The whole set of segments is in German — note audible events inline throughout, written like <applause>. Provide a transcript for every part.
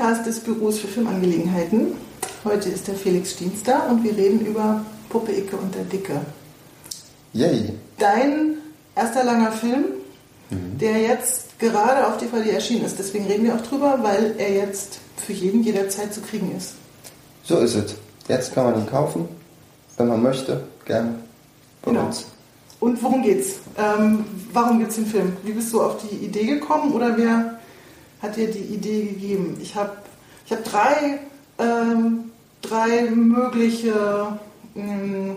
Podcast des Büros für Filmangelegenheiten. Heute ist der Felix Stiens da und wir reden über Puppe Icke und der Dicke. Yay. Dein erster langer Film, der jetzt gerade auf DVD erschienen ist. Deswegen reden wir auch drüber, weil er jetzt für jeden jederzeit zu kriegen ist. So ist es. Jetzt kann man ihn kaufen, wenn man möchte, gerne bei Genau. uns. Und worum geht's? Ähm, warum gibt's den Film? Wie bist du auf die Idee gekommen oder wer hat dir die Idee gegeben? Ich habe ich hab drei, ähm, drei mögliche ähm,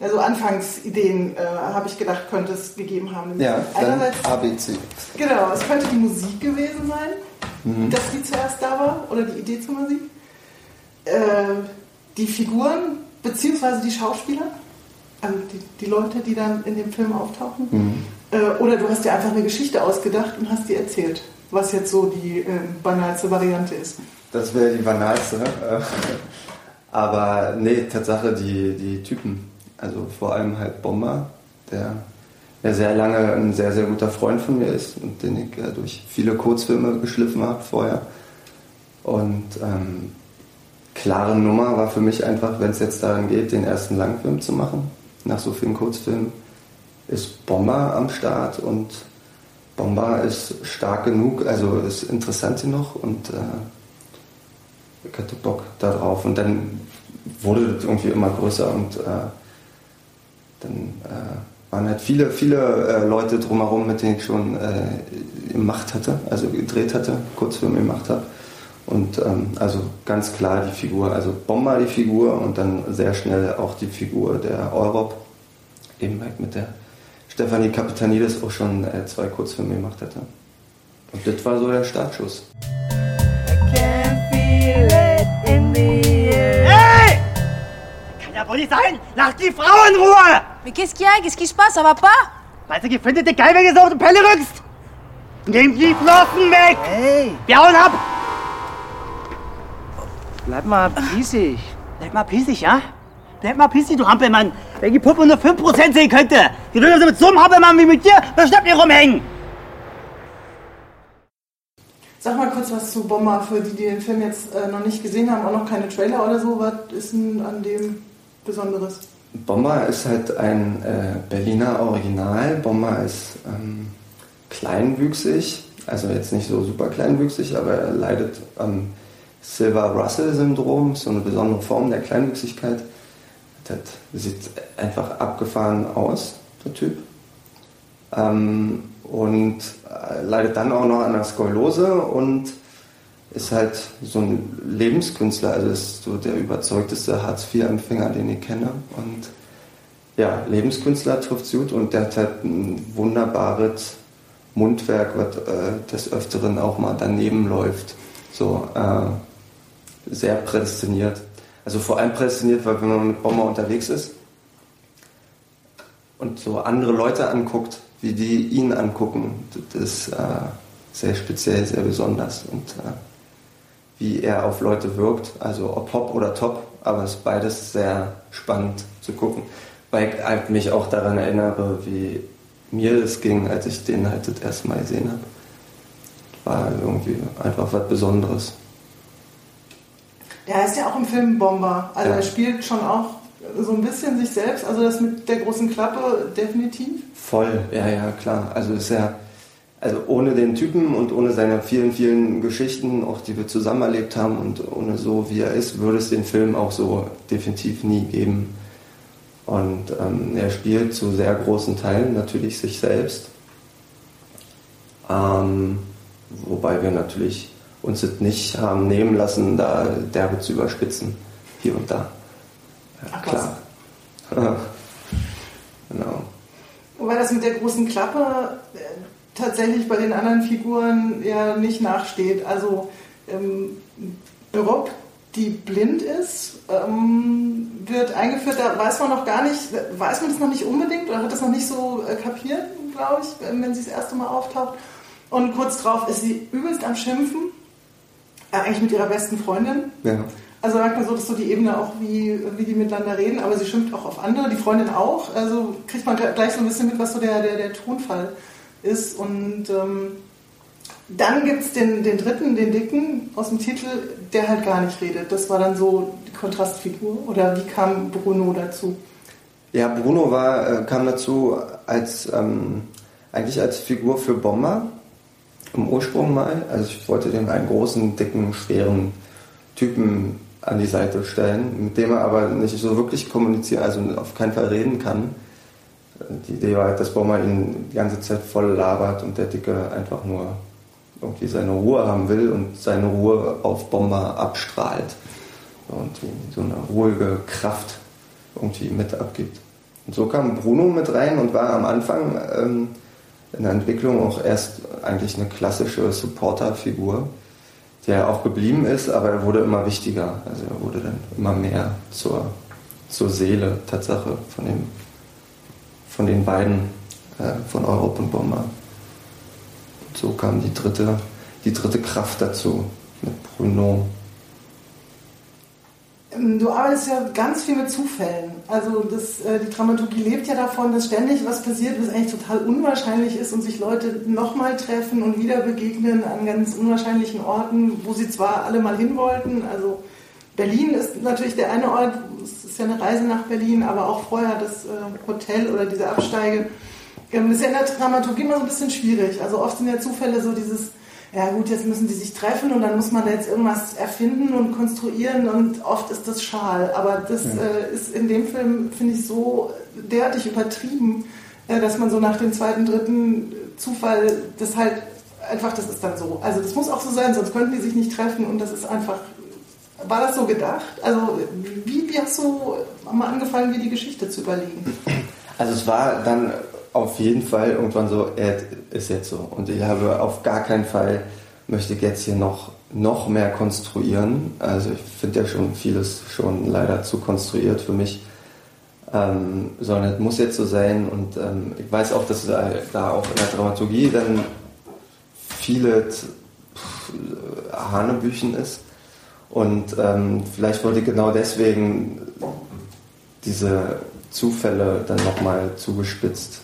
also Anfangsideen, äh, habe ich gedacht, könnte es gegeben haben. Ja, Einerseits, ABC. genau, es könnte die Musik gewesen sein, dass die zuerst da war oder die Idee zur Musik. Äh, die Figuren beziehungsweise die Schauspieler, also die, die Leute, die dann in dem Film auftauchen. Äh, oder du hast dir einfach eine Geschichte ausgedacht und hast die erzählt, was jetzt so die äh, banalste Variante ist. Das wäre die banalste. äh, Aber nee, Tatsache, die, die Typen. Also vor allem halt Bomber, der ja sehr lange ein sehr, sehr guter Freund von mir ist und den ich äh, durch viele Kurzfilme geschliffen habe vorher. Und ähm, klare Nummer war für mich einfach, wenn es jetzt daran geht, den ersten Langfilm zu machen, nach so vielen Kurzfilmen, ist Bomber am Start und Bomber ist stark genug, also ist interessant genug und äh, ich hatte Bock darauf. Und dann wurde das irgendwie immer größer und äh, dann äh, waren halt viele, viele äh, Leute drumherum, mit denen ich schon äh, gemacht hatte, also gedreht hatte, Kurzfilme gemacht habe. Und ähm, also ganz klar die Figur, also Bomber die Figur und dann sehr schnell auch die Figur der Europ, eben halt mit der Stefanie Kapitanidis auch schon äh, zwei Kurzfilme gemacht hatte. Und das war so der Startschuss. Hey Kann ja wohl nicht sein! Lass die Frau in Ruhe! Mais qu'est-ce qu'il y a Qu'est-ce qui se passe Ça va pas Weißt du, ihr findet dich geil, wenn ihr so auf die Pelle rückst? Nehmt die Flossen weg! Hey, Wir hauen ab! bleib mal pießig. Bleib mal pissig, ja? Bleib mal pissig, du Hampelmann! Wenn die Puppe nur 5% sehen könnte! Die würde so mit so einem Hampelmann wie mit dir, schnappt ihr rumhängen! Sag mal kurz was zu Bomber, für die, die den Film jetzt äh, noch nicht gesehen haben, auch noch keine Trailer oder so. Was ist denn an dem Besonderes? Bomber ist halt ein äh, Berliner Original. Bomber ist ähm, kleinwüchsig, also jetzt nicht so super kleinwüchsig, aber er leidet am Silver-Russell-Syndrom, so eine besondere Form der Kleinwüchsigkeit. Das sieht einfach abgefahren aus, der Typ. Ähm, und äh, leidet dann auch noch an einer Skoliose und ist halt so ein Lebenskünstler, also ist so der überzeugteste Hartz-IV-Empfänger, den ich kenne. Und ja, Lebenskünstler trifft gut und der hat halt ein wunderbares Mundwerk, was äh, des Öfteren auch mal daneben läuft. So äh, sehr prädestiniert. Also vor allem prädestiniert, weil wenn man mit Bomber unterwegs ist und so andere Leute anguckt, wie die ihn angucken, das ist äh, sehr speziell, sehr besonders. Und äh, wie er auf Leute wirkt, also ob Hop oder Top, aber es ist beides sehr spannend zu gucken. Weil ich halt mich auch daran erinnere, wie mir es ging, als ich den halt das erste Mal gesehen habe. War irgendwie einfach was Besonderes. Der heißt ja auch im Film Bomber. Also Ja. er spielt schon auch so ein bisschen sich selbst. Also das mit der großen Klappe definitiv. Voll, ja, ja, klar. Also ist ja, also ohne den Typen und ohne seine vielen, vielen Geschichten, auch die wir zusammen erlebt haben und ohne so wie er ist, würde es den Film auch so definitiv nie geben. Und ähm, er spielt zu sehr großen Teilen natürlich sich selbst. Ähm, wobei wir natürlich uns das nicht haben nehmen lassen, da derbe zu überspitzen. Hier und da. Ja, Ach, klar. genau. Wobei das mit der großen Klappe äh, tatsächlich bei den anderen Figuren ja nicht nachsteht. Also ähm, Rob, die blind ist, ähm, wird eingeführt, da weiß man noch gar nicht, weiß man das noch nicht unbedingt oder hat das noch nicht so äh, kapiert, glaube ich, wenn sie das erste Mal auftaucht. Und kurz drauf ist sie übelst am Schimpfen eigentlich mit ihrer besten Freundin. Ja. Also sagt man so, dass so die Ebene auch, wie, wie die miteinander reden, aber sie schimpft auch auf andere, die Freundin auch. Also kriegt man gleich so ein bisschen mit, was so der, der, der Tonfall ist. Und ähm, dann gibt es den, den dritten, den dicken aus dem Titel, der halt gar nicht redet. Das war dann so die Kontrastfigur. Oder wie kam Bruno dazu? Ja, Bruno war, äh, kam dazu als ähm, eigentlich als Figur für Bomber im Ursprung mal. Also ich wollte dem einen großen, dicken, schweren Typen an die Seite stellen, mit dem er aber nicht so wirklich kommunizieren, also auf keinen Fall reden kann. Die Idee war halt, dass Bomber ihn die ganze Zeit voll labert und der Dicke einfach nur irgendwie seine Ruhe haben will und seine Ruhe auf Bomber abstrahlt. Und so eine ruhige Kraft irgendwie mit abgibt. Und so kam Bruno mit rein und war am Anfang ähm, in der Entwicklung auch erst eigentlich eine klassische Supporter-Figur, der auch geblieben ist, aber er wurde immer wichtiger. Also er wurde dann immer mehr zur, zur Seele, Tatsache von, dem, von den beiden, äh, von Europe und Bomber. Und so kam die dritte, die dritte Kraft dazu mit Bruno. Ähm, du arbeitest ja ganz viel mit Zufällen. Also das, äh, die Dramaturgie lebt ja davon, dass ständig was passiert, was eigentlich total unwahrscheinlich ist und sich Leute nochmal treffen und wieder begegnen an ganz unwahrscheinlichen Orten, wo sie zwar alle mal hin wollten. Also Berlin ist natürlich der eine Ort, es ist ja eine Reise nach Berlin, aber auch vorher das äh, Hotel oder diese Absteige. Ähm, das ist ja in der Dramaturgie immer so ein bisschen schwierig. Also oft sind ja Zufälle so dieses ja gut, jetzt müssen die sich treffen und dann muss man da jetzt irgendwas erfinden und konstruieren und oft ist das schal. Aber das ja. äh, ist in dem Film, finde ich, so derartig übertrieben, äh, dass man so nach dem zweiten, dritten Zufall das halt einfach, das ist dann so. Also das muss auch so sein, sonst könnten die sich nicht treffen und das ist einfach. War das so gedacht? Also wie, wie hast du mal angefangen, wie die Geschichte zu überlegen? Also es war dann auf jeden Fall irgendwann so, er ist jetzt so. Und ich habe auf gar keinen Fall, möchte ich jetzt hier noch, noch mehr konstruieren. Also ich finde ja schon vieles schon leider zu konstruiert für mich. Ähm, sondern es muss jetzt so sein und ähm, ich weiß auch, dass da, da, auch in der Dramaturgie dann viele Hanebüchen ist. Und ähm, vielleicht wollte ich genau deswegen diese Zufälle dann nochmal zugespitzt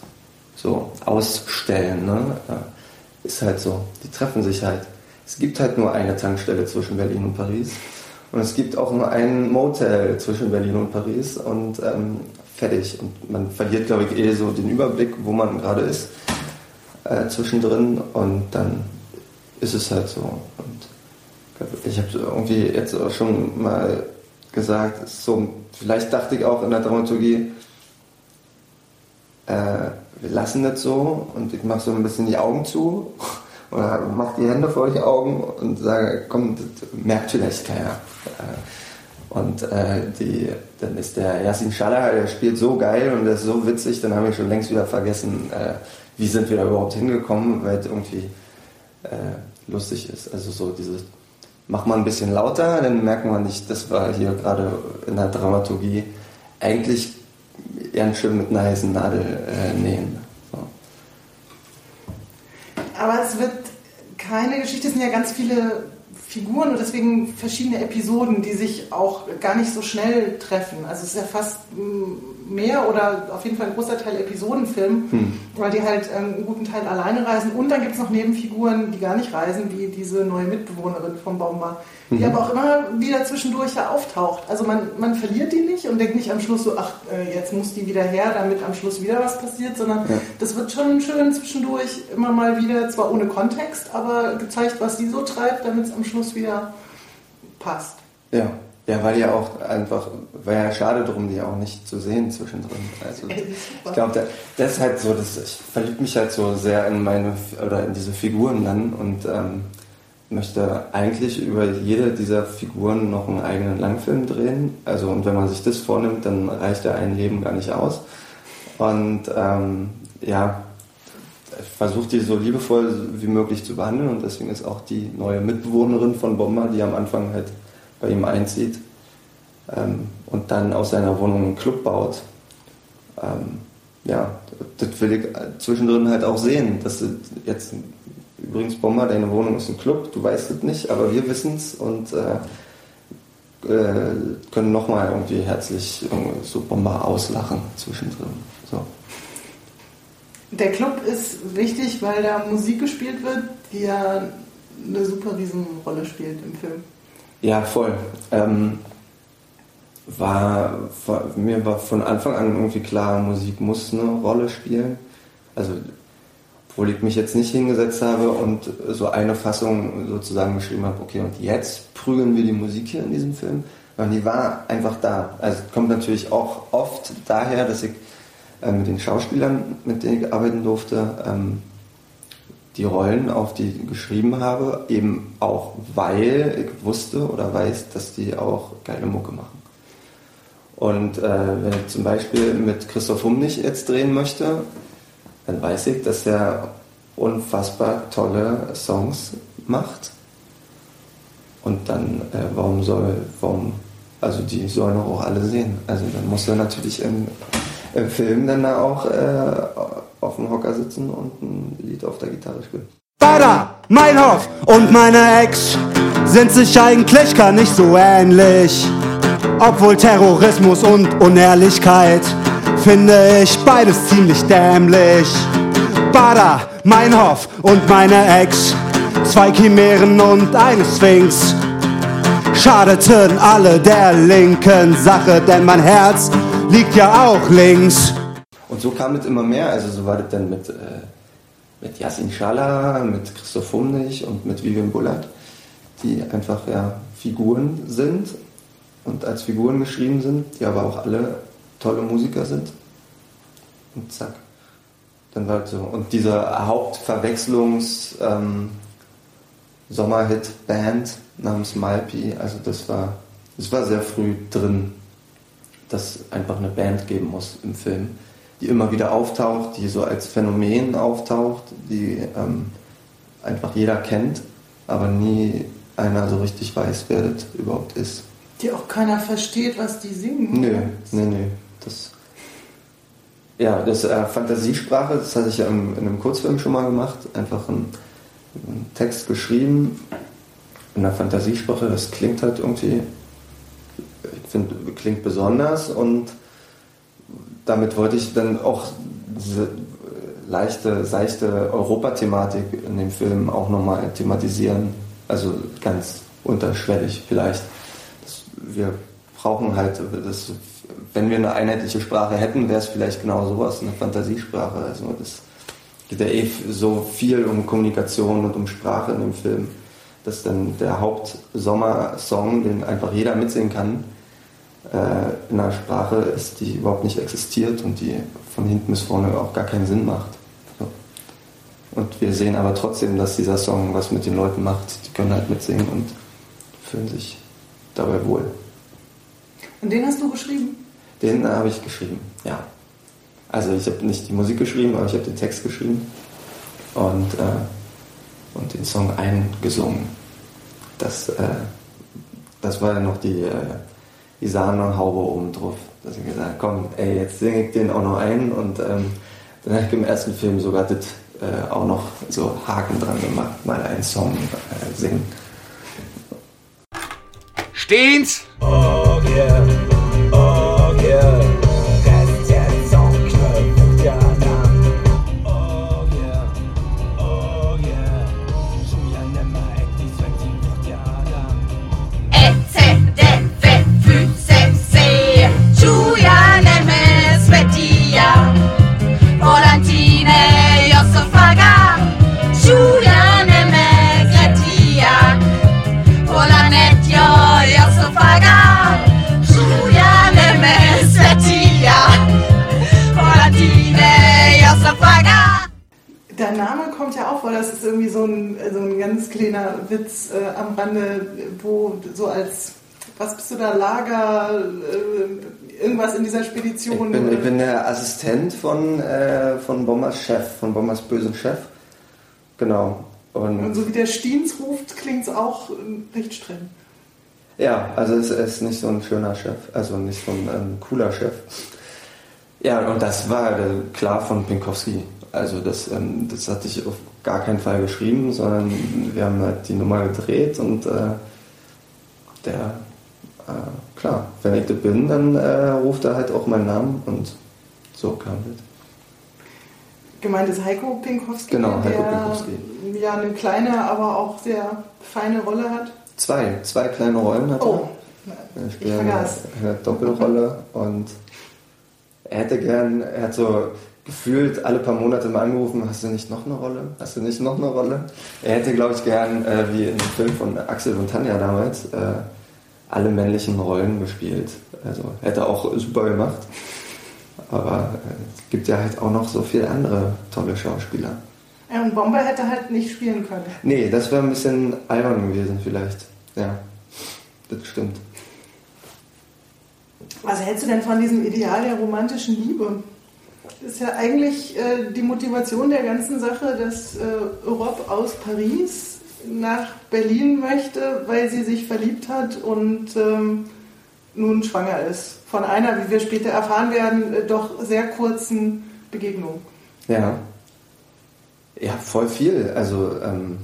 so ausstellen. Ne? Ist halt so. Die treffen sich halt. Es gibt halt nur eine Tankstelle zwischen Berlin und Paris. Und es gibt auch nur ein Motel zwischen Berlin und Paris und ähm, fertig. Und man verliert, glaube ich, eh so den Überblick, wo man gerade ist äh, zwischendrin und dann ist es halt so. Und ich habe irgendwie jetzt auch schon mal gesagt, so, vielleicht dachte ich auch in der Dramaturgie, äh, wir lassen das so und ich mache so ein bisschen die Augen zu <laughs> oder mache die Hände vor die Augen und sage, komm, das merkt vielleicht keiner. Äh, und äh, die, dann ist der Yasin Schaller, der spielt so geil und der ist so witzig, dann habe ich schon längst wieder vergessen, äh, wie sind wir da überhaupt hingekommen, weil es irgendwie äh, lustig ist. Also so dieses, mach mal ein bisschen lauter, dann merkt man nicht, das war hier gerade in der Dramaturgie eigentlich ganz schön mit einer heißen Nadel äh, nähen. So. Aber es wird keine Geschichte, es sind ja ganz viele Figuren und deswegen verschiedene Episoden, die sich auch gar nicht so schnell treffen. Also es ist ja fast mehr oder auf jeden Fall ein großer Teil Episodenfilm, hm. weil die halt ähm, einen guten Teil alleine reisen. Und dann gibt es noch Nebenfiguren, die gar nicht reisen, wie diese neue Mitbewohnerin vom Baumbar, die mhm. aber auch immer wieder zwischendurch ja auftaucht. Also man, man verliert die nicht und denkt nicht am Schluss so, ach, äh, jetzt muss die wieder her, damit am Schluss wieder was passiert, sondern ja. das wird schon schön zwischendurch immer mal wieder, zwar ohne Kontext, aber gezeigt, was sie so treibt, damit es am Schluss wieder passt. Ja. Ja, weil ja auch einfach, wäre ja schade drum, die auch nicht zu sehen zwischendrin. Also ich glaube, das ist halt so, dass ich verliebe mich halt so sehr in meine oder in diese Figuren dann und ähm, möchte eigentlich über jede dieser Figuren noch einen eigenen Langfilm drehen. Also und wenn man sich das vornimmt, dann reicht ja ein Leben gar nicht aus. Und ähm, ja, versucht die so liebevoll wie möglich zu behandeln und deswegen ist auch die neue Mitbewohnerin von Bomber, die am Anfang halt bei ihm einzieht ähm, und dann aus seiner Wohnung einen Club baut. Ähm, ja, das will ich zwischendrin halt auch sehen, dass es jetzt übrigens Bomber, deine Wohnung ist ein Club, du weißt es nicht, aber wir wissen es und äh, äh, können nochmal irgendwie herzlich so Bomber auslachen zwischendrin. So. Der Club ist wichtig, weil da Musik gespielt wird, die ja eine super Riesenrolle spielt im Film. Ja, voll. Ähm, war, war, mir war von Anfang an irgendwie klar, Musik muss eine Rolle spielen. Also, obwohl ich mich jetzt nicht hingesetzt habe und so eine Fassung sozusagen geschrieben habe, okay, und jetzt prügeln wir die Musik hier in diesem Film. Und die war einfach da. Also kommt natürlich auch oft daher, dass ich äh, mit den Schauspielern, mit denen ich arbeiten durfte, ähm, die Rollen, auf die ich geschrieben habe, eben auch weil ich wusste oder weiß, dass die auch geile Mucke machen. Und äh, wenn ich zum Beispiel mit Christoph Humnich jetzt drehen möchte, dann weiß ich, dass er unfassbar tolle Songs macht. Und dann, äh, warum soll, warum, also die sollen auch alle sehen. Also dann muss er natürlich im, im Film dann da auch äh, auf dem Hocker sitzen und ein Lied auf der Gitarre spielen. Bada, Meinhof und meine Ex sind sich eigentlich gar nicht so ähnlich. Obwohl Terrorismus und Unehrlichkeit finde ich beides ziemlich dämlich. Bada, Meinhof und meine Ex, zwei Chimären und eine Sphinx, schadeten alle der linken Sache, denn mein Herz liegt ja auch links. Und so kam es immer mehr, also so war das dann mit, äh, mit Yasin Schala, mit Christoph Humnich und mit Vivian Bullard, die einfach ja Figuren sind und als Figuren geschrieben sind, die aber auch alle tolle Musiker sind. Und zack. Dann war es so. Und dieser Hauptverwechslungs ähm, Sommerhit-Band namens Malpi, also das war, das war sehr früh drin, dass einfach eine Band geben muss im Film, die immer wieder auftaucht, die so als Phänomen auftaucht, die ähm, einfach jeder kennt, aber nie einer so richtig weiß, wer das überhaupt ist. Die auch keiner versteht, was die singen. Nö, nee, nee. Das, ja, das äh, Fantasiesprache, das hatte ich ja im, in einem Kurzfilm schon mal gemacht. Einfach einen, einen Text geschrieben in der Fantasiesprache. Das klingt halt irgendwie, ich finde, klingt besonders und damit wollte ich dann auch diese leichte, seichte Europathematik in dem Film auch nochmal thematisieren. Also ganz unterschwellig vielleicht wir brauchen halt, das, wenn wir eine einheitliche Sprache hätten, wäre es vielleicht genau sowas, eine Fantasiesprache. Also das geht ja eh so viel um Kommunikation und um Sprache in dem Film, dass dann der Hauptsommersong, den einfach jeder mitsingen kann, äh, in einer Sprache ist, die überhaupt nicht existiert und die von hinten bis vorne auch gar keinen Sinn macht. So. Und wir sehen aber trotzdem, dass dieser Song was mit den Leuten macht. Die können halt mitsingen und fühlen sich dabei wohl. Und den hast du geschrieben? Den äh, habe ich geschrieben, ja. Also ich habe nicht die Musik geschrieben, aber ich habe den Text geschrieben und, äh, und den Song eingesungen. Das, äh, das war ja noch die, äh, die Sahnehaube oben drauf. Dass ich gesagt habe, komm, ey, jetzt singe ich den auch noch ein und ähm, dann habe ich im ersten Film sogar das äh, auch noch so Haken dran gemacht, mal einen Song äh, singen. Stehen's? Oh yeah, was bist du da, Lager, äh, irgendwas in dieser Ich Spedition. bin, ich bin der Assistent von, äh, von Bombers Chef, von Bombers bösen Chef. Genau. Und Und so wie der Stiens ruft, klingt es auch äh, recht streng. Ja, also es ist nicht so ein schöner Chef, also nicht so ein ähm, cooler Chef. Ja, und das war äh, klar von Pinkowski Also das, ähm, das hatte ich auf gar keinen Fall geschrieben, sondern wir haben halt die Nummer gedreht und äh, der, äh, klar, wenn ich das bin, dann äh, ruft er halt auch meinen Namen und so kam das. Gemeint ist Heiko Pinkowski, Genau, Heiko der Pinkowski. ja eine kleine, aber auch sehr feine Rolle hat. Zwei, zwei kleine Rollen hat er. Oh, Er ich eine, vergaß. eine Doppelrolle und er hätte gern, er hat so gefühlt alle paar Monate mal angerufen, hast du nicht noch eine Rolle? Hast du nicht noch eine Rolle? Er hätte, glaube ich, gern, äh, wie in dem Film von Axel und Tanja damals, äh, alle männlichen Rollen gespielt. Also hätte auch super gemacht. Aber äh, es gibt ja halt auch noch so viele andere tolle Schauspieler. Und Bomber hätte halt nicht spielen können. Nee, das wäre ein bisschen albern gewesen vielleicht. Ja, das stimmt. Was hältst du denn von diesem Ideal der romantischen Liebe? Das ist ja eigentlich äh, die Motivation der ganzen Sache, dass äh, Europe aus Paris nach Berlin möchte, weil sie sich verliebt hat und ähm, nun schwanger ist. Von einer, wie wir später erfahren werden, äh, doch sehr kurzen Begegnung. Ja. Ja, voll viel. Also, ähm,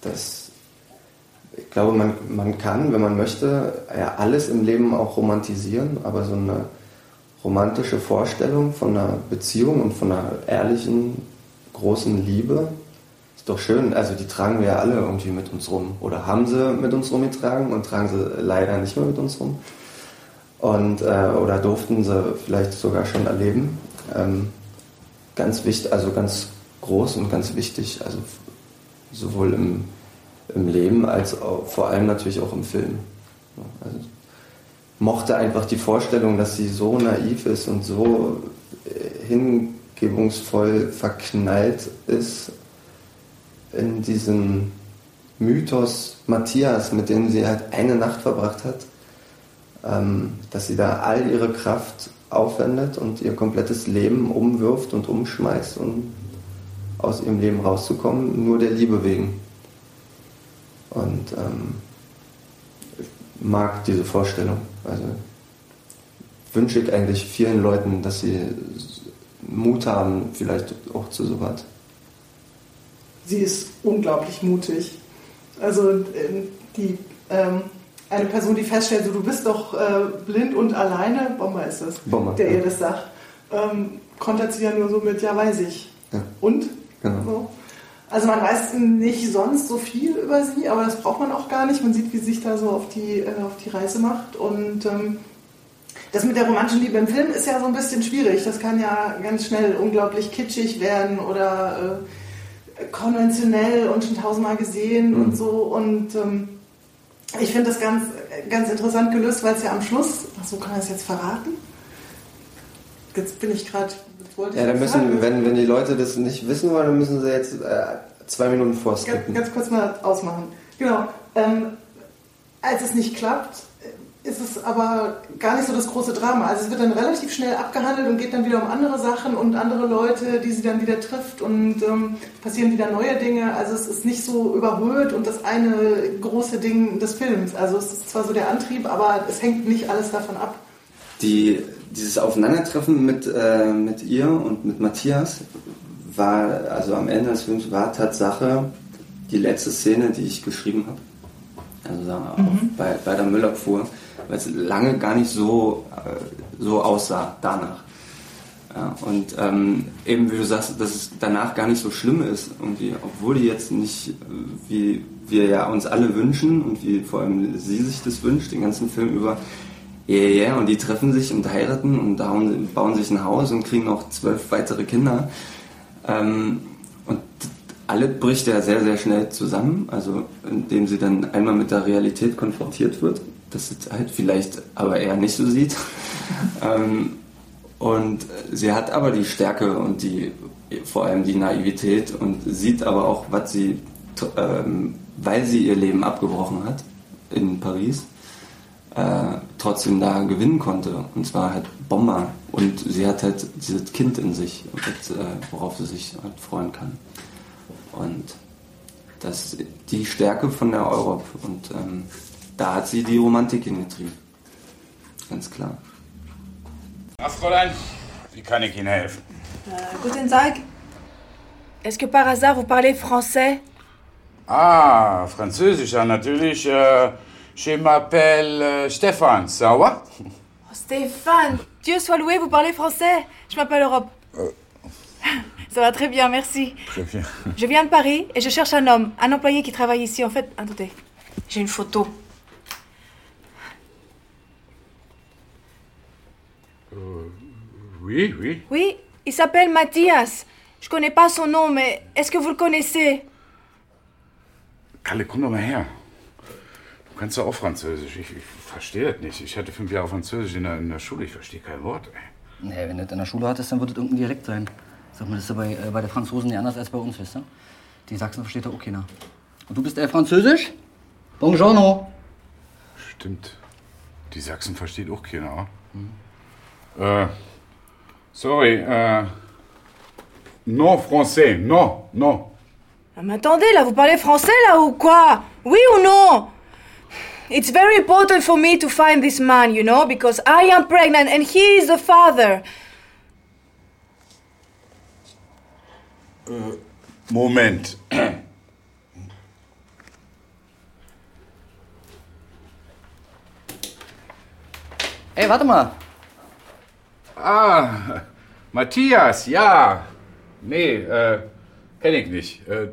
das, ich glaube, man, man kann, wenn man möchte, ja, alles im Leben auch romantisieren, aber so eine romantische Vorstellung von einer Beziehung und von einer ehrlichen, großen Liebe doch schön. Also, die tragen wir ja alle irgendwie mit uns rum. Oder haben sie mit uns rumgetragen und tragen sie leider nicht mehr mit uns rum. Und, äh, oder durften sie vielleicht sogar schon erleben. Ähm, ganz wichtig, also ganz groß und ganz wichtig, also sowohl im, im Leben als auch, vor allem natürlich auch im Film. Also mochte einfach die Vorstellung, dass sie so naiv ist und so äh, hingebungsvoll verknallt ist in diesen Mythos Matthias, mit dem sie halt eine Nacht verbracht hat, ähm, dass sie da all ihre Kraft aufwendet und ihr komplettes Leben umwirft und umschmeißt, um aus ihrem Leben rauszukommen, nur der Liebe wegen. Und ähm, ich mag diese Vorstellung. Also wünsche ich eigentlich vielen Leuten, dass sie Mut haben, vielleicht auch zu sowas. Sie ist unglaublich mutig. Also ähm, die, ähm, eine Person, die feststellt, so, du bist doch äh, blind und alleine, Bomber ist das, Bomber, der ja. ihr das sagt, ähm, kontert sie ja nur so mit, ja weiß ich. Ja. Und? Genau. So. Also man weiß nicht sonst so viel über sie, aber das braucht man auch gar nicht. Man sieht, wie sie sich da so auf die, äh, auf die Reise macht. Und ähm, das mit der romantischen Liebe im Film ist ja so ein bisschen schwierig. Das kann ja ganz schnell unglaublich kitschig werden oder äh, konventionell und schon tausendmal gesehen Mhm. und so. Und ähm, ich finde das ganz, ganz interessant gelöst, weil es ja am Schluss, ach so kann man das jetzt verraten? Jetzt bin ich gerade, Ja, dann sagen. müssen, wenn, wenn die Leute das nicht wissen wollen, dann müssen sie jetzt äh, zwei Minuten ganz, vorskippen. ganz kurz mal ausmachen. Genau. Ähm, als es nicht klappt, ist es aber gar nicht so das große Drama. Also es wird dann relativ schnell abgehandelt und geht dann wieder um andere Sachen und andere Leute, die sie dann wieder trifft und ähm, passieren wieder neue Dinge. Also es ist nicht so überhöht und das eine große Ding des Films. Also es ist zwar so der Antrieb, aber es hängt nicht alles davon ab. Die, dieses Aufeinandertreffen mit, äh, mit ihr und mit Matthias war, also am Ende des Films, war Tatsache die letzte Szene, die ich geschrieben habe. Also auf, bei, bei der Müllabfuhr, weil es lange gar nicht so, äh, so aussah danach. Ja, und ähm, eben wie du sagst, dass es danach gar nicht so schlimm ist, irgendwie, obwohl die jetzt nicht, äh, wie wir ja uns alle wünschen und wie vor allem sie sich das wünscht, den ganzen Film über, ja, yeah, yeah, und die treffen sich und heiraten und bauen, bauen sich ein Haus und kriegen noch zwölf weitere Kinder. Ähm, und alle bricht ja sehr, sehr schnell zusammen, also indem sie dann einmal mit der Realität konfrontiert wird, das es halt vielleicht aber eher nicht so sieht. <laughs> ähm, und sie hat aber die Stärke und die, vor allem die Naivität und sieht aber auch, was sie, ähm, weil sie ihr Leben abgebrochen hat in Paris, äh, trotzdem da gewinnen konnte. Und zwar halt Bomber. Und sie hat halt dieses Kind in sich, mit, äh, worauf sie sich halt freuen kann. Und das ist die Stärke von der Europe. Und ähm, da hat sie die Romantik hingetrieben. Ganz klar. Na, Fräulein, wie kann ich Ihnen helfen? Äh, guten Tag. est-ce que par hasard vous parlez français? Ah, Französisch, ja, natürlich. Äh, je m'appelle äh, Stefan, ça va? Oh, Stéphane, Dieu soit loué, vous parlez français? Je m'appelle Europe. Ça va très bien, merci. Très bien. Je viens de Paris et je cherche un homme, un employé qui travaille ici. En fait, attendez, j'ai une photo. Oui, oui. Oui, il s'appelle Mathias. Je connais pas son nom, mais est-ce que vous le connaissez Kalle, komm doch mal her. Du kannst doch auch Französisch. Ich, ich verstehe das nicht. Ich hatte fünf Jahre Französisch in der, in der Schule. Ich verstehe kein Wort. Ey. Nee, wenn du das in der Schule hattest, dann wird das irgendein Dialekt sein. Sag mal, das ist ja bei, äh, bei den Franzosen nicht anders als bei uns, weißt du? Die Sachsen versteht ja auch keiner. Und du bist äh, Französisch? Buongiorno. Stimmt. Die Sachsen versteht auch keiner. Äh, sorry, äh, non français, non, non. Ah, Mais attendez, là, vous parlez français, là, ou quoi? Oui ou non? It's very important for me to find this man, you know, because I am pregnant and he is the father. Moment. Ey, warte mal. Ah, Matthias, ja. Nee, äh, kenne ich nicht. Äh,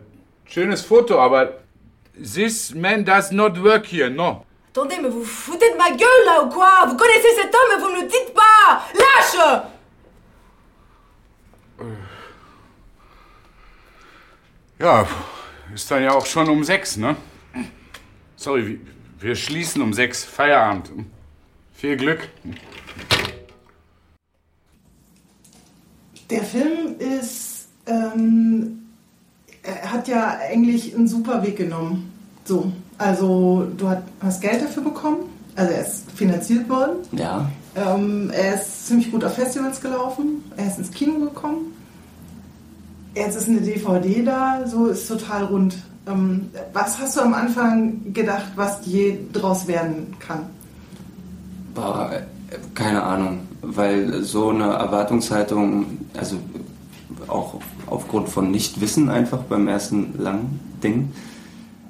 schönes Foto, aber this man does not work here, no. Attendez, mais vous foutez de ma gueule, là, ou quoi Vous connaissez cet homme, mais vous me le dites pas Lâche Ja, ist dann ja auch schon um sechs, ne? Sorry, wir schließen um sechs. Feierabend. Viel Glück. Der Film ist, ähm, er hat ja eigentlich einen super Weg genommen. So, also du hast Geld dafür bekommen, also er ist finanziert worden. Ja. Ähm, er ist ziemlich gut auf Festivals gelaufen, er ist ins Kino gekommen. Jetzt ist eine DVD da, so ist total rund. Ähm, was hast du am Anfang gedacht, was je draus werden kann? Boah, keine Ahnung, weil so eine Erwartungshaltung, also auch aufgrund von Nichtwissen einfach beim ersten langen Ding,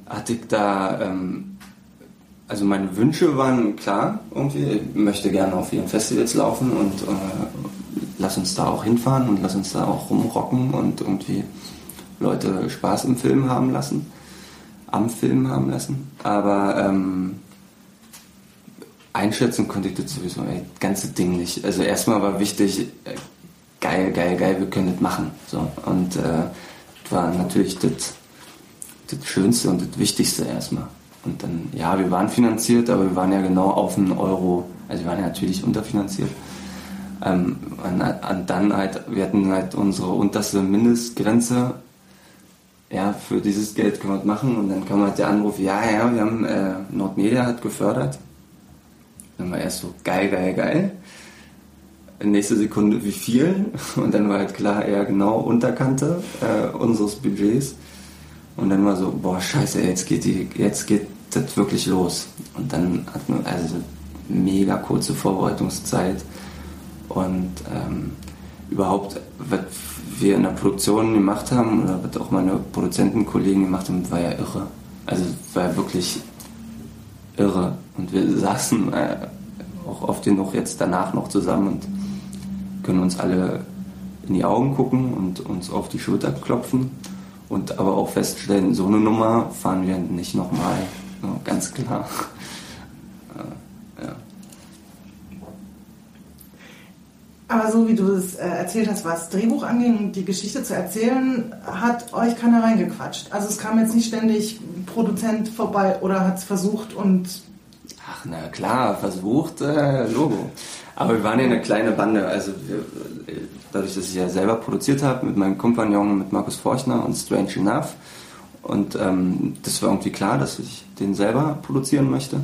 hatte ich da, ähm, also meine Wünsche waren klar irgendwie, ich möchte gerne auf ihren Festivals laufen und äh, lass uns da auch hinfahren und lass uns da auch rumrocken und irgendwie Leute Spaß im Film haben lassen, am Film haben lassen, aber ähm, einschätzen konnte ich das sowieso, ey, das ganze Ding nicht. Also erstmal war wichtig, äh, geil, geil, geil, wir können das machen. So. Und äh, das war natürlich das, das Schönste und das Wichtigste erstmal. Und dann, ja, wir waren finanziert, aber wir waren ja genau auf einen Euro, also wir waren ja natürlich unterfinanziert. Ähm, und, und dann halt, wir hatten halt unsere unterste Mindestgrenze ja, für dieses Geld können wir das machen. Und dann kam halt der Anruf, ja, ja, wir haben, äh, Nordmedia hat gefördert. Dann war erst so, geil, geil, geil. Nächste Sekunde, wie viel? Und dann war halt klar, ja, genau, Unterkante äh, unseres Budgets. Und dann war so, boah, scheiße, jetzt geht, die, jetzt geht das wirklich los. Und dann hatten wir also mega kurze Vorbereitungszeit. Und ähm, überhaupt, was wir in der Produktion gemacht haben, oder was auch meine Produzentenkollegen gemacht haben, war ja irre. Also war wirklich irre. Und wir saßen äh, auch oft genug jetzt danach noch zusammen und können uns alle in die Augen gucken und uns auf die Schulter klopfen und aber auch feststellen, so eine Nummer fahren wir nicht nochmal. Ganz klar. Äh, ja. Aber so wie du es äh, erzählt hast, was Drehbuch anging und die Geschichte zu erzählen, hat euch keiner reingequatscht. Also es kam jetzt nicht ständig Produzent vorbei oder hat es versucht und Ach, na klar, versucht, äh, Logo. Aber wir waren ja eine kleine Bande. Also wir, dadurch, dass ich ja selber produziert habe mit meinem Kompagnon, mit Markus Forchner und Strange Enough. Und ähm, das war irgendwie klar, dass ich den selber produzieren möchte.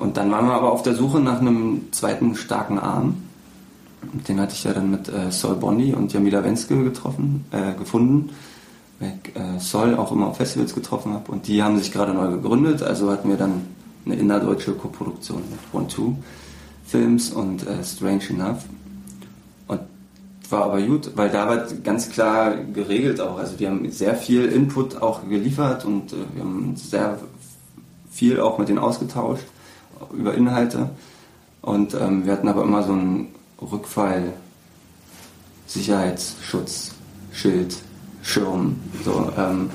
Und dann waren wir aber auf der Suche nach einem zweiten starken Arm. Den hatte ich ja dann mit äh, Sol Bondi und Jamila Wenske getroffen, äh, gefunden, äh, Sol auch immer auf Festivals getroffen habe. Und die haben sich gerade neu gegründet, also hatten wir dann eine innerdeutsche Koproduktion mit One Two Films und äh, Strange Enough. Und war aber gut, weil da war ganz klar geregelt auch. Also wir haben sehr viel Input auch geliefert und äh, wir haben sehr viel auch mit denen ausgetauscht über Inhalte. Und ähm, wir hatten aber immer so einen Rückfall, Sicherheitsschutz, Schild, Schirm, so, ähm,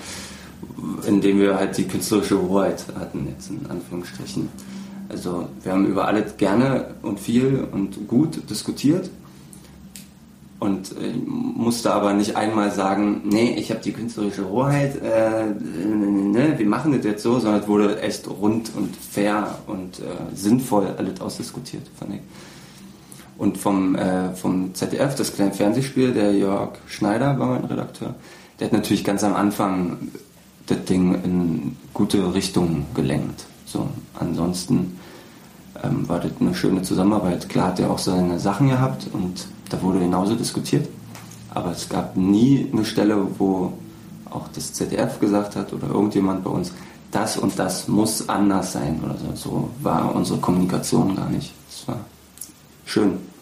in dem wir halt die künstlerische Hoheit hatten, jetzt in Anführungsstrichen. Also wir haben über alles gerne und viel und gut diskutiert und äh, musste aber nicht einmal sagen, nee, ich habe die künstlerische Hoheit, äh, ne, wir machen das jetzt so, sondern es wurde echt rund und fair und äh, sinnvoll alles ausdiskutiert, fand ich. Und vom, äh, vom ZDF, das kleine Fernsehspiel, der Jörg Schneider war mein Redakteur, der hat natürlich ganz am Anfang das Ding in gute Richtung gelenkt. So, ansonsten ähm, war das eine schöne Zusammenarbeit. Klar hat er auch seine Sachen gehabt und da wurde genauso diskutiert. Aber es gab nie eine Stelle, wo auch das ZDF gesagt hat oder irgendjemand bei uns, das und das muss anders sein oder so. So war unsere Kommunikation gar nicht. Es war schön.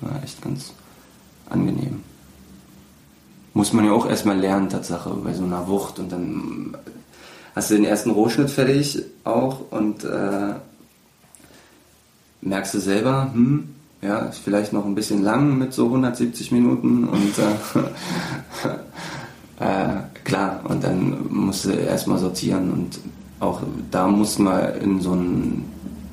War echt ganz angenehm. Muss man ja auch erstmal lernen, Tatsache, bei so einer Wucht. Und dann hast du den ersten Rohschnitt fertig auch und äh, merkst du selber, hm, ja, ist vielleicht noch ein bisschen lang mit so 170 Minuten und äh, <laughs> äh, klar, und dann musst du erstmal sortieren und auch da muss man in so einen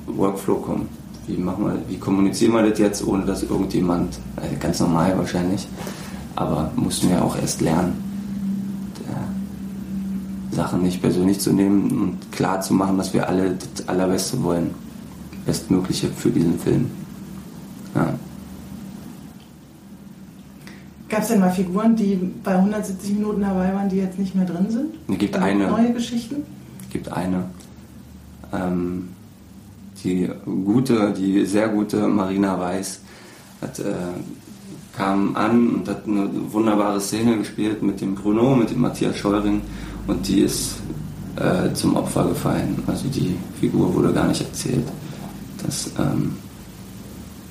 Workflow kommen. Wie, machen wir, wie kommunizieren wir das jetzt, ohne dass irgendjemand, also ganz normal wahrscheinlich, aber mussten wir auch erst lernen, der, Sachen nicht persönlich zu nehmen und klar zu machen, dass wir alle das Allerbeste wollen. Bestmögliche für diesen Film. Ja. Gab es denn mal Figuren, die bei 170 Minuten dabei waren, die jetzt nicht mehr drin sind? Es gibt eine. Neue Geschichten? Es gibt eine. Ähm, die gute, die sehr gute Marina Weiß hat, äh, kam an und hat eine wunderbare Szene gespielt mit dem Bruno, mit dem Matthias Scheuring und die ist äh, zum Opfer gefallen. Also die Figur wurde gar nicht erzählt. Das, ähm,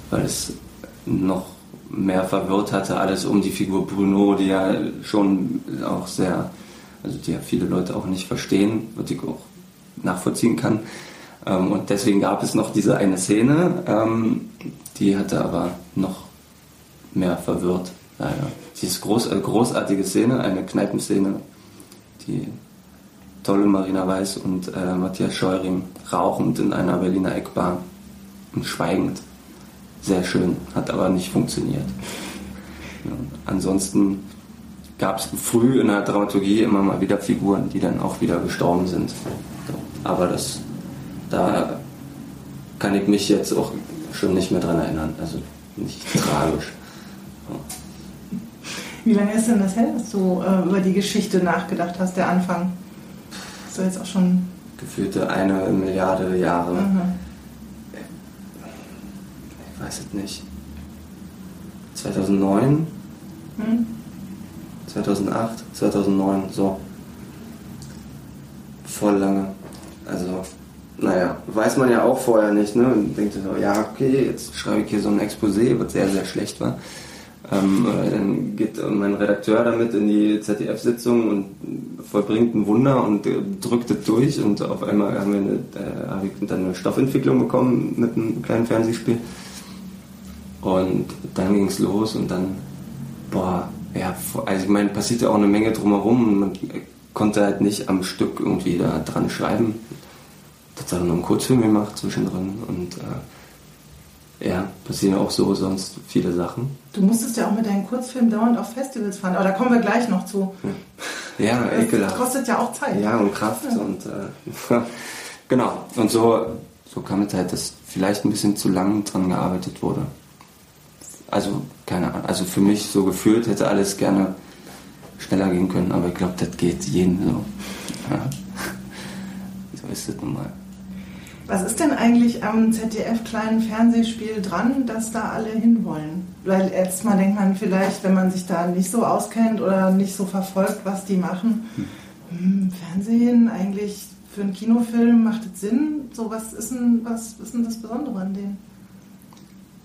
weil es noch mehr verwirrt hatte, alles um die Figur Bruno, die ja schon auch sehr, also die ja viele Leute auch nicht verstehen, was ich auch nachvollziehen kann. Ähm, und deswegen gab es noch diese eine Szene, ähm, die hatte aber noch mehr verwirrt, leider. Sie ist groß, äh, großartige Szene, eine Kneipenszene, die tolle Marina Weiß und äh, Matthias Scheuring rauchend in einer Berliner Eckbar und schweigend. Sehr schön, hat aber nicht funktioniert. Ja, ansonsten gab es früh in der Dramaturgie immer mal wieder Figuren, die dann auch wieder gestorben sind. Aber das, da kann ich mich jetzt auch schon nicht mehr dran erinnern. Also nicht tragisch. Wie lange ist denn das her, dass du äh, über die Geschichte nachgedacht hast, der Anfang? Hast du jetzt auch schon. Gefühlte eine Milliarde Jahre. Mhm. Ich weiß es nicht. 2009, Hm? 2008, 2009, so. Voll lange. Also, naja, weiß man ja auch vorher nicht, ne? Und denkt so, ja, okay, jetzt schreibe ich hier so ein Exposé, was sehr, sehr schlecht war. Ähm, äh, dann geht mein Redakteur damit in die ZDF-Sitzung und vollbringt ein Wunder und äh, drückt es durch und auf einmal haben wir eine, äh, habe ich dann eine Stoffentwicklung bekommen mit einem kleinen Fernsehspiel. Und dann ging es los und dann, boah, ja, also ich meine, passiert ja auch eine Menge drumherum und man konnte halt nicht am Stück irgendwie da dran schreiben. Das dann noch einen Kurzfilm gemacht zwischendrin und äh, ja, passieren auch so sonst viele Sachen. Du musstest ja auch mit deinen Kurzfilmen dauernd auf Festivals fahren, aber da kommen wir gleich noch zu. Ja, Das ekelhaft. kostet ja auch Zeit. Ja, und Kraft Ja. und äh, <laughs> genau. Und so, so kam es halt, dass vielleicht ein bisschen zu lang dran gearbeitet wurde. Also, keine Ahnung, also für mich so gefühlt hätte alles gerne schneller gehen können, aber ich glaube, das geht jedem so. Ja. <laughs> So ist es nun mal. Was ist denn eigentlich am ZDF-kleinen Fernsehspiel dran, dass da alle hinwollen? Weil erstmal denkt man vielleicht, wenn man sich da nicht so auskennt oder nicht so verfolgt, was die machen, hm, Fernsehen eigentlich für einen Kinofilm macht es Sinn? So, was ist denn, was ist denn das Besondere an denen?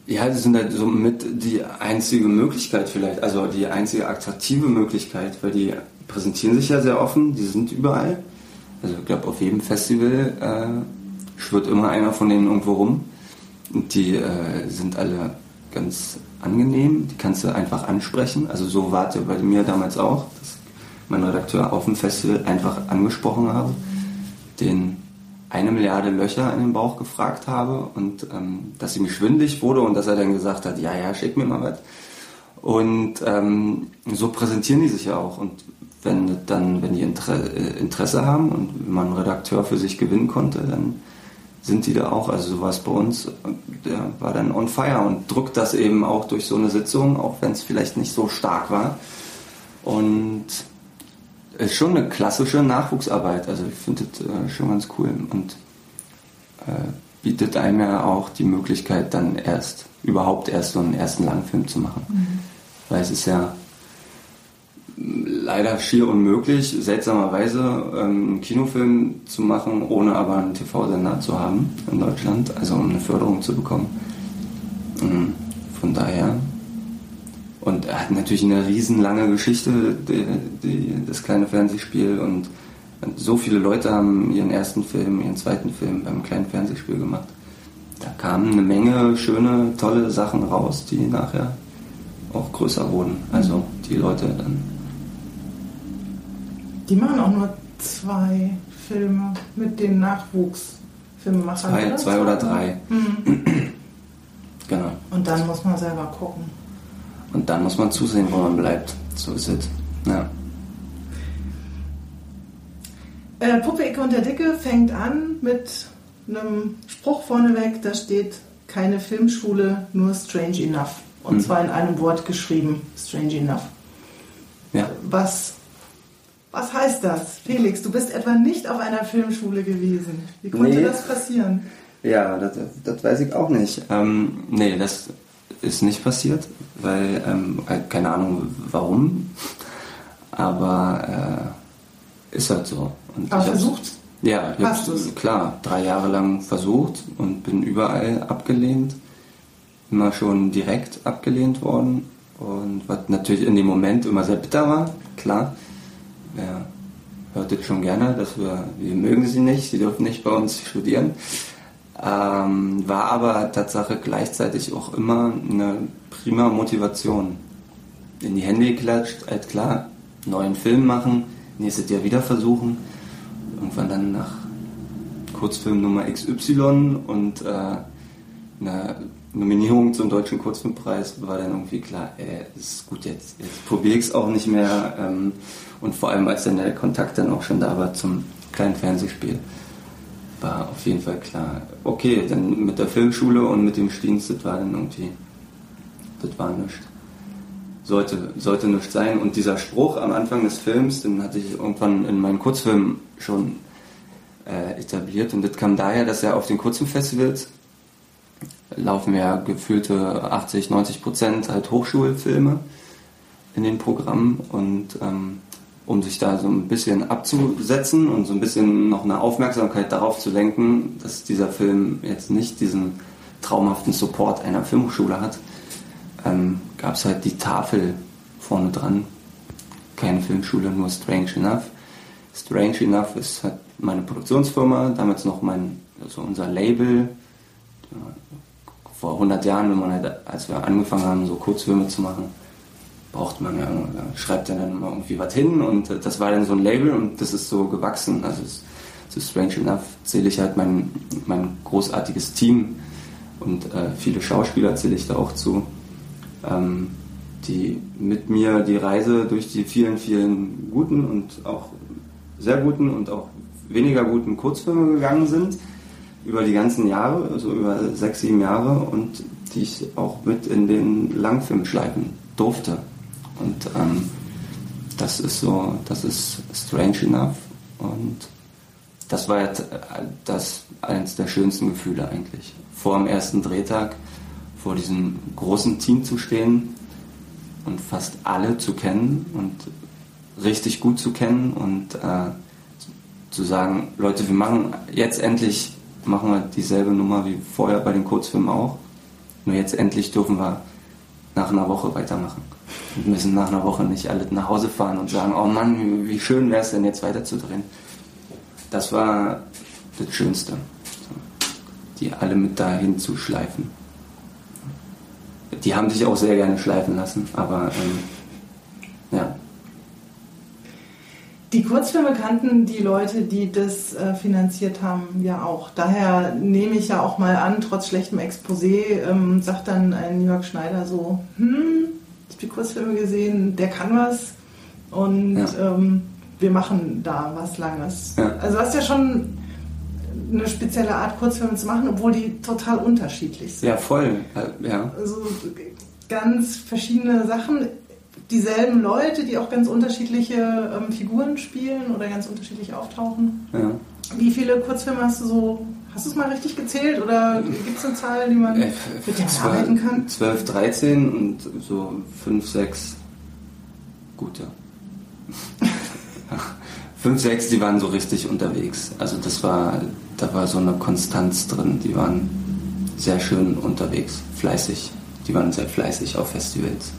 Ja, das sind halt somit die einzige Möglichkeit vielleicht, also die einzige attraktive Möglichkeit, weil die präsentieren sich ja sehr offen, die sind überall. Also ich glaube, auf jedem Festival äh, schwirrt immer einer von denen irgendwo rum. Und die äh, sind alle ganz angenehm, die kannst du einfach ansprechen. Also so war es ja bei mir damals auch, dass mein Redakteur auf dem Festival einfach angesprochen habe, den eine Milliarde Löcher in den Bauch gefragt habe und ähm, dass ihm schwindig wurde und dass er dann gesagt hat, ja, ja, schick mir mal was. Und ähm, so präsentieren die sich ja auch. Und wenn dann, wenn die äh, Interesse haben und man einen Redakteur für sich gewinnen konnte, dann sind die da auch. Also so war es bei uns. Der war dann on fire und drückt das eben auch durch so eine Sitzung, auch wenn es vielleicht nicht so stark war. Und ist schon eine klassische Nachwuchsarbeit. Also ich finde das äh, schon ganz cool und äh, bietet einem ja auch die Möglichkeit, dann erst überhaupt erst so einen ersten Langfilm zu machen. Mhm. Weil es ist ja leider schier unmöglich, seltsamerweise ähm, einen Kinofilm zu machen, ohne aber einen TV-Sender zu haben in Deutschland, also um eine Förderung zu bekommen. Ähm, Von daher. Und er hat natürlich eine riesenlange Geschichte, die, die, das kleine Fernsehspiel. Und so viele Leute haben ihren ersten Film, ihren zweiten Film beim kleinen Fernsehspiel gemacht. Da kamen eine Menge schöne, tolle Sachen raus, die nachher auch größer wurden. Also die Leute dann Die machen auch nur zwei Filme mit den Nachwuchsfilmemachern. Zwei, zwei oder drei. Mhm. <clears throat> Genau. Und dann muss man selber gucken. Und dann muss man zusehen, wo man bleibt. So ist es. Ja. Äh, Puppe Icke und der Dicke fängt an mit einem Spruch vorneweg, da steht keine Filmschule, nur Strange Enough. Und Mhm. zwar in einem Wort geschrieben, Strange Enough. Ja. Was, was heißt das? Felix, du bist etwa nicht auf einer Filmschule gewesen. Wie konnte Nee. das passieren? Ja, das, das weiß ich auch nicht. Ähm, nee, das ist nicht passiert, weil, ähm, äh, keine Ahnung warum, aber äh, ist halt so. Und Aber versucht? Ja, ich Hast hab's, du's? klar, drei Jahre lang versucht und bin überall abgelehnt. Immer schon direkt abgelehnt worden. Und was natürlich in dem Moment immer sehr bitter war, klar. Wer hört das schon gerne, dass wir, wir mögen sie nicht, sie dürfen nicht bei uns studieren. Ähm, war aber Tatsache gleichzeitig auch immer eine prima Motivation. In die Hände geklatscht, halt klar, neuen Film machen, nächstes Jahr wieder versuchen. Irgendwann dann nach Kurzfilm Nummer XY und äh, eine Nominierung zum Deutschen Kurzfilmpreis war dann irgendwie klar, ey, ist gut, jetzt, jetzt probiere ich es auch nicht mehr. Ähm, und vor allem, als dann der Kontakt dann auch schon da war zum kleinen Fernsehspiel, war auf jeden Fall klar, okay, dann mit der Filmschule und mit dem Stienst, das war dann irgendwie, das war nichts. Sollte, sollte nichts sein. Und dieser Spruch am Anfang des Films, den hatte ich irgendwann in meinen Kurzfilmen schon äh, etabliert. Und das kam daher, dass er auf den Kurzfilmfestivals laufen ja gefühlte 80, 90 Prozent halt Hochschulfilme in den Programmen und ähm, um sich da so ein bisschen abzusetzen und so ein bisschen noch eine Aufmerksamkeit darauf zu lenken, dass dieser Film jetzt nicht diesen traumhaften Support einer Filmhochschule hat, ähm, gab es halt die Tafel vorne dran. Keine Filmschule, nur Strange Enough. Strange Enough ist halt meine Produktionsfirma, damals noch mein, also unser Label. Vor 100 Jahren, wenn man halt, als wir angefangen haben, so Kurzfilme zu machen, braucht man ja, schreibt ja dann immer irgendwie was hin und das war dann so ein Label und das ist so gewachsen. Also es, zu Strange Enough zähle ich halt mein, mein großartiges Team und äh, viele Schauspieler zähle ich da auch zu, ähm, die mit mir die Reise durch die vielen, vielen guten und auch sehr guten und auch weniger guten Kurzfilme gegangen sind über die ganzen Jahre, also über sechs, sieben Jahre und die ich auch mit in den Langfilm schleifen durfte. Und ähm, das ist so, das ist strange enough und das war jetzt das eines der schönsten Gefühle eigentlich. Vor dem ersten Drehtag, vor diesem großen Team zu stehen und fast alle zu kennen und richtig gut zu kennen und äh, zu sagen, Leute, wir machen jetzt endlich machen wir dieselbe Nummer wie vorher bei den Kurzfilmen auch. Nur jetzt endlich dürfen wir nach einer Woche weitermachen. Und müssen nach einer Woche nicht alle nach Hause fahren und sagen, oh Mann, wie, schön wäre es denn jetzt weiterzudrehen. Das war das Schönste. Die alle mit dahin zu schleifen. Die haben sich auch sehr gerne schleifen lassen, aber ähm, ja, Die Kurzfilme kannten die Leute, die das äh, finanziert haben, ja auch. Daher nehme ich ja auch mal an, trotz schlechtem Exposé, ähm, sagt dann ein Jörg Schneider so, hm, ich habe die Kurzfilme gesehen, der kann was und Ja. ähm, wir machen da was Langes. Ja. Also du hast ja schon eine spezielle Art, Kurzfilme zu machen, obwohl die total unterschiedlich sind. ja voll. Ja. Also ganz verschiedene Sachen. Dieselben Leute, die auch ganz unterschiedliche ähm, Figuren spielen oder ganz unterschiedlich auftauchen. ja. Wie viele Kurzfilme hast du so? Hast du es mal richtig gezählt oder gibt es eine Zahl, die man Äh, mit der zwölf- arbeiten kann? 12, 13 und so 5, 6 gute. 5, 6, die waren so richtig unterwegs. Also das war, da war so eine Konstanz drin. Die waren sehr schön unterwegs, fleißig. Die waren sehr fleißig auf Festivals.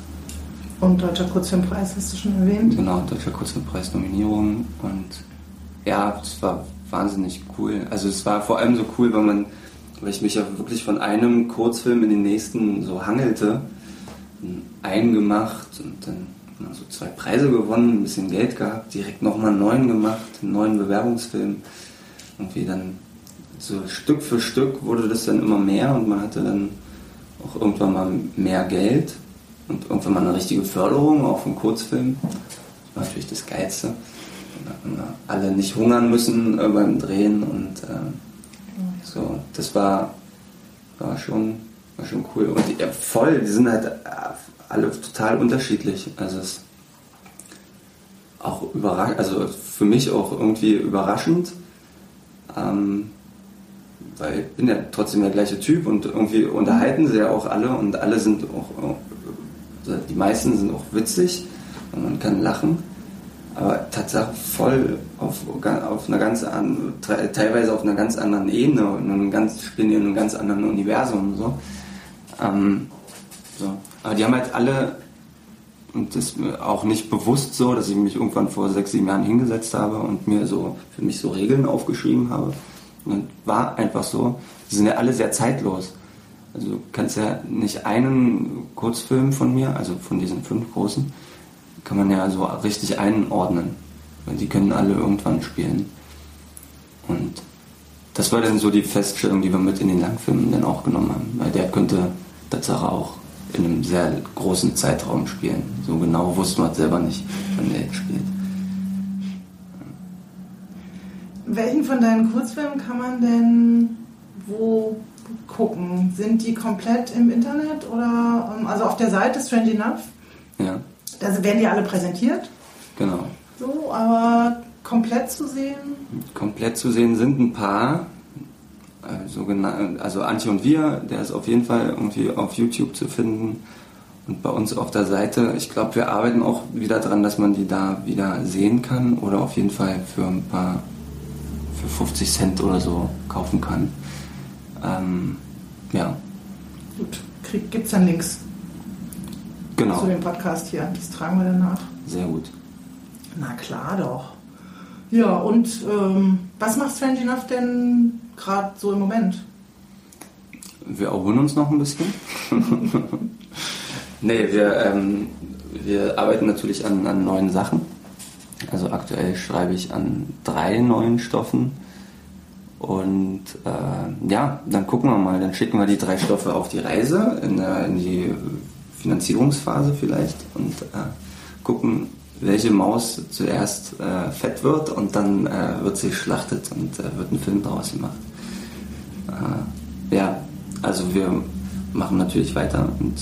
Und Deutscher Kurzfilmpreis hast du schon erwähnt. Genau, Deutscher Kurzfilmpreis Nominierung und ja, es war wahnsinnig cool. Also es war vor allem so cool, weil man, weil ich mich ja wirklich von einem Kurzfilm in den nächsten so hangelte, einen gemacht und dann ja, so zwei Preise gewonnen, ein bisschen Geld gehabt, direkt nochmal einen neuen gemacht, einen neuen Bewerbungsfilm. Irgendwie dann so Stück für Stück wurde das dann immer mehr und man hatte dann auch irgendwann mal mehr Geld und irgendwann mal eine richtige Förderung, auch vom Kurzfilm. Das war natürlich das Geilste. Alle nicht hungern müssen äh, beim Drehen und äh, so, das war, war, schon, war schon cool. Und die, ja, voll, die sind halt äh, alle total unterschiedlich. Also es auch überraschend, also für mich auch irgendwie überraschend. Ähm, weil ich bin ja trotzdem der gleiche Typ und irgendwie unterhalten sie ja auch alle und alle sind auch, die meisten sind auch witzig und man kann lachen, aber Tatsache voll auf, auf einer ganz an, teilweise auf einer ganz anderen Ebene und einem ganz, spielen in einem ganz anderen Universum so. Ähm, so. Aber die haben halt alle und das ist auch nicht bewusst so, dass ich mich irgendwann vor sechs, sieben Jahren hingesetzt habe und mir so für mich so Regeln aufgeschrieben habe. Und war einfach so. Die sind ja alle sehr zeitlos. Also du kannst ja nicht einen Kurzfilm von mir, also von diesen fünf großen, kann man ja so richtig einordnen. Weil die können alle irgendwann spielen. Und das war dann so die Feststellung, die wir mit in den Langfilmen dann auch genommen haben. Weil der könnte Tatsache auch in einem sehr großen Zeitraum spielen. So genau wusste man selber nicht, wann der jetzt spielt. Welchen von deinen Kurzfilmen kann man denn wo gucken? Sind die komplett im Internet oder ähm, also auf der Seite Strange Enough? Ja, Da werden die alle präsentiert, genau. so, aber komplett zu sehen? Komplett zu sehen sind ein paar. sogenannt- Also Antje und wir, der ist auf jeden Fall irgendwie auf YouTube zu finden. Und bei uns auf der Seite, ich glaube, wir arbeiten auch wieder dran, dass man die da wieder sehen kann oder auf jeden Fall für ein paar, für 50 Cent oder so kaufen kann. Ähm, ja, Gut, gibt es dann Links genau. zu dem Podcast hier? Das tragen wir danach. Sehr gut. Na klar doch. Ja, und ähm, was macht Strange Enough denn gerade so im Moment? Wir erholen uns noch ein bisschen. <laughs> nee, wir, ähm, wir arbeiten natürlich an, an neuen Sachen. Also aktuell schreibe ich an drei neuen Stoffen. Und äh, ja, dann gucken wir mal. Dann schicken wir die drei Stoffe auf die Reise, in, der, in die Finanzierungsphase vielleicht. Und äh, gucken, welche Maus zuerst äh, fett wird. Und dann äh, wird sie geschlachtet und äh, wird ein Film daraus gemacht. Äh, ja, also wir machen natürlich weiter und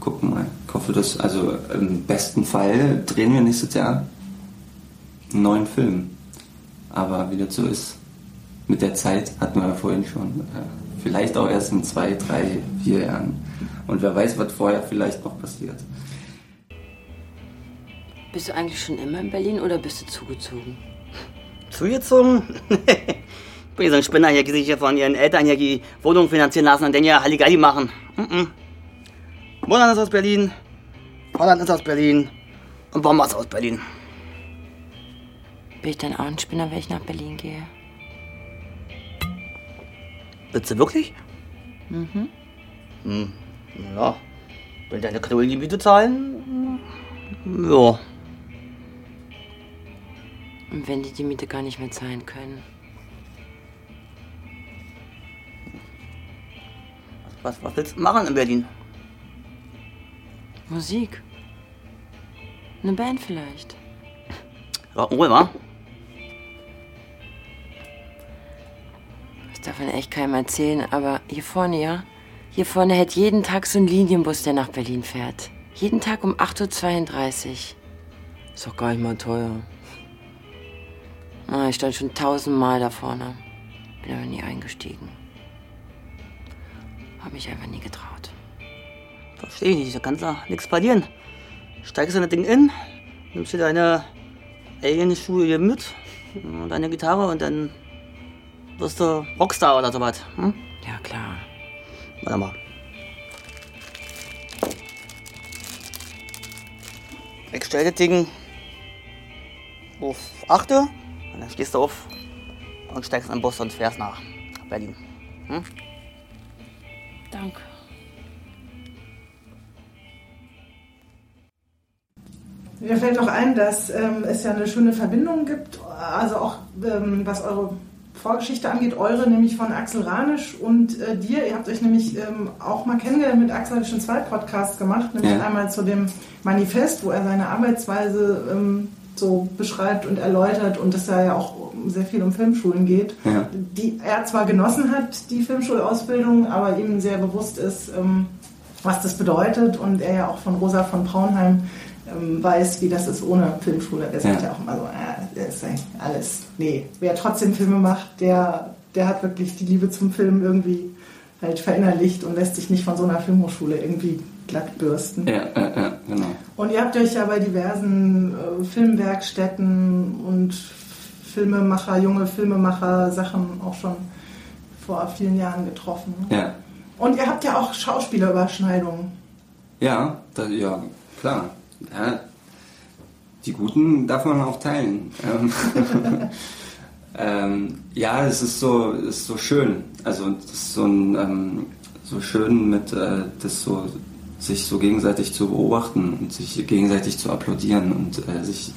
gucken mal. Ich hoffe, dass, also im besten Fall drehen wir nächstes Jahr einen neuen Film. Aber wie das so ist, mit der Zeit hatten wir ja vorhin schon. Äh, vielleicht auch erst in zwei, drei, vier Jahren. Und wer weiß, was vorher vielleicht noch passiert. Bist du eigentlich schon immer in Berlin oder bist du zugezogen? Zugezogen? <laughs> Wie so ein Spinner hier, die sich hier von ihren Eltern hier die Wohnung finanzieren lassen und dann hier Halligalli machen. Mhm. Monan ist aus Berlin, Holland ist aus Berlin und Bomber ist aus Berlin. Bin ich dann auch ein Spinner, wenn ich nach Berlin gehe? Willst du wirklich? Mhm. Hm. Ja. Wenn deine Knollen die Miete zahlen? Ja. Und wenn die die Miete gar nicht mehr zahlen können? Was, was willst du machen in Berlin? Musik. Eine Band vielleicht. Rock'n'Roll, wa? Darf man echt keinem erzählen, aber hier vorne, ja? Hier vorne hält jeden Tag so ein Linienbus, der nach Berlin fährt. Jeden Tag um 8.32 Uhr. Ist doch gar nicht mal teuer. Ah, ich stand schon tausendmal da vorne. Bin aber nie eingestiegen. Hab mich einfach nie getraut. Verstehe ich nicht, da kannst du nichts verlieren. Steigst in das Ding in, nimmst dir deine Alien-Schuhe hier mit, und deine Gitarre und dann wirst du Rockstar oder sowas. Hm? Ja, klar. Warte mal. Ich stell das Ding auf 8 und dann stehst du auf und steigst in den Bus und fährst nach Berlin. Hm? Danke. Mir fällt auch ein, dass ähm, es ja eine schöne Verbindung gibt, also auch ähm, was eure Vorgeschichte angeht, eure nämlich von Axel Ranisch und äh, dir. Ihr habt euch nämlich ähm, auch mal kennengelernt mit Axel, habe ich schon zwei Podcasts gemacht, nämlich Ja. einmal zu dem Manifest, wo er seine Arbeitsweise ähm, so beschreibt und erläutert und es da ja auch sehr viel um Filmschulen geht, Ja. die er zwar genossen hat, die Filmschulausbildung, aber ihm sehr bewusst ist, ähm, was das bedeutet und er ja auch von Rosa von Braunheim ähm, weiß, wie das ist ohne Filmschule. Der sagt Ja. ja auch immer so, äh, ist eigentlich alles, nee, wer trotzdem Filme macht, der, der hat wirklich die Liebe zum Film irgendwie halt verinnerlicht und lässt sich nicht von so einer Filmhochschule irgendwie glatt bürsten. Ja, ja, ja, genau. Und ihr habt euch ja bei diversen äh, Filmwerkstätten und Filmemacher, junge Filmemacher Sachen auch schon vor vielen Jahren getroffen. Ja, Und ihr habt ja auch Schauspielerüberschneidungen. ja, da, ja klar. Ja, die Guten darf man auch teilen. Ähm, <laughs> ähm, ja, es ist so, es ist so schön. Also es ist so, ein, ähm, so schön mit äh, das so sich so gegenseitig zu beobachten und sich gegenseitig zu applaudieren und äh, sich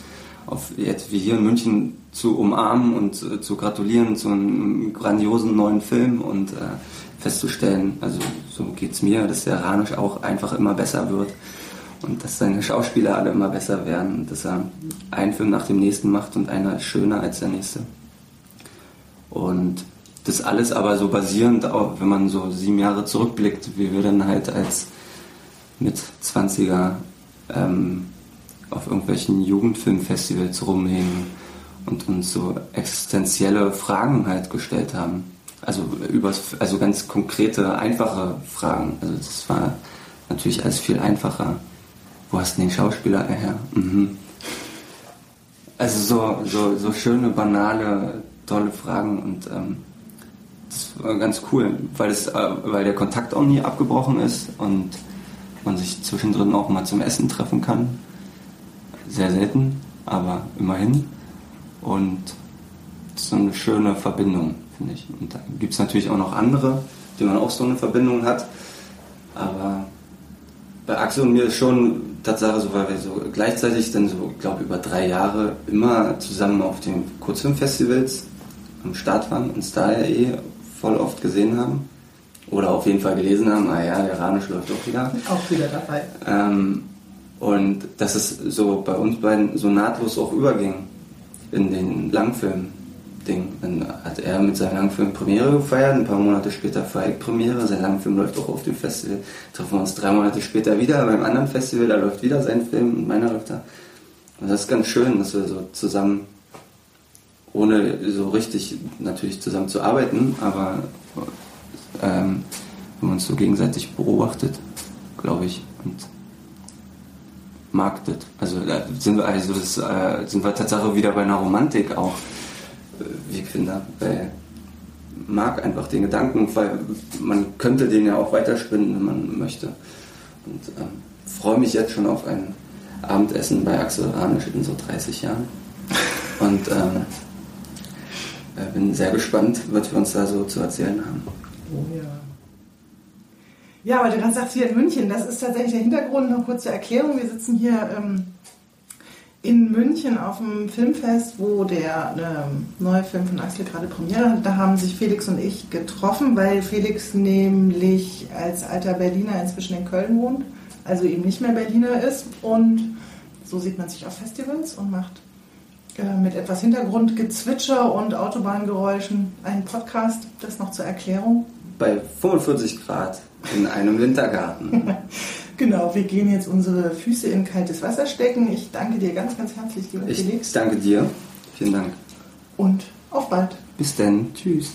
auf jetzt wie hier in München zu umarmen und äh, zu gratulieren zu einem grandiosen neuen Film und äh, festzustellen, also so geht's mir, dass der Ranisch auch einfach immer besser wird und dass seine Schauspieler alle immer besser werden und dass er einen Film nach dem nächsten macht und einer ist schöner als der nächste. Und das alles aber so basierend auf, wenn man so sieben Jahre zurückblickt, wie wir dann halt als mit 20er ähm, auf irgendwelchen Jugendfilmfestivals rumhängen und uns so existenzielle Fragen halt gestellt haben. Also übers, also ganz konkrete, einfache Fragen. Also das war natürlich alles viel einfacher. Wo hast du den Schauspieler her? Mhm. Also so, so, so schöne, banale, tolle Fragen und ähm, das war ganz cool, weil, es, äh, weil der Kontakt auch nie abgebrochen ist und man sich zwischendrin auch mal zum Essen treffen kann. Sehr selten, aber immerhin. Und so eine schöne Verbindung, finde ich. Und da gibt es natürlich auch noch andere, die man auch so eine Verbindung hat. Aber bei Axel und mir ist schon Tatsache so, weil wir so gleichzeitig dann so, ich glaube, über drei Jahre immer zusammen auf den Kurzfilmfestivals am Start waren, uns da ja eh voll oft gesehen haben. Oder auf jeden Fall gelesen haben, ah ja, der Ranisch läuft doch wieder. Auch wieder dabei. Ähm, und dass es so bei uns beiden so nahtlos auch überging in den Langfilm-Ding. Dann hat er mit seinem Langfilm Premiere gefeiert, ein paar Monate später feiert Premiere, sein Langfilm läuft auch auf dem Festival. Treffen wir uns drei Monate später wieder beim anderen Festival, da läuft wieder sein Film und meiner läuft da. Und das ist ganz schön, dass wir so zusammen, ohne so richtig natürlich zusammen zu arbeiten, aber ähm, man uns so gegenseitig beobachtet, glaube ich, und marktet. Also da sind wir, also das, äh, sind wir tatsächlich wieder bei einer Romantik auch, ich finde, weil mag einfach den Gedanken, weil man könnte den ja auch weiterspinnen, wenn man möchte. Und ähm, freue mich jetzt schon auf ein Abendessen bei Axel Ranisch in so 30 Jahren. Und ähm, äh, bin sehr gespannt, was wir uns da so zu erzählen haben. Oh ja. Ja, aber du gerade sagst hier in München, das ist tatsächlich der Hintergrund, noch kurze Erklärung. Wir sitzen hier ähm, in München auf dem Filmfest, wo der ähm, neue Film von Axel gerade Premiere hat. Da haben sich Felix und ich getroffen, weil Felix nämlich als alter Berliner inzwischen in Köln wohnt, also eben nicht mehr Berliner ist. Und so sieht man sich auf Festivals und macht äh, mit etwas Hintergrundgezwitscher und Autobahngeräuschen einen Podcast. Das noch zur Erklärung. Bei 45 Grad in einem Wintergarten. <laughs> Genau, wir gehen jetzt unsere Füße in kaltes Wasser stecken. Ich danke dir ganz, ganz herzlich, lieber Ich Felix. danke dir. Vielen Dank. Und auf bald. Bis dann. Tschüss.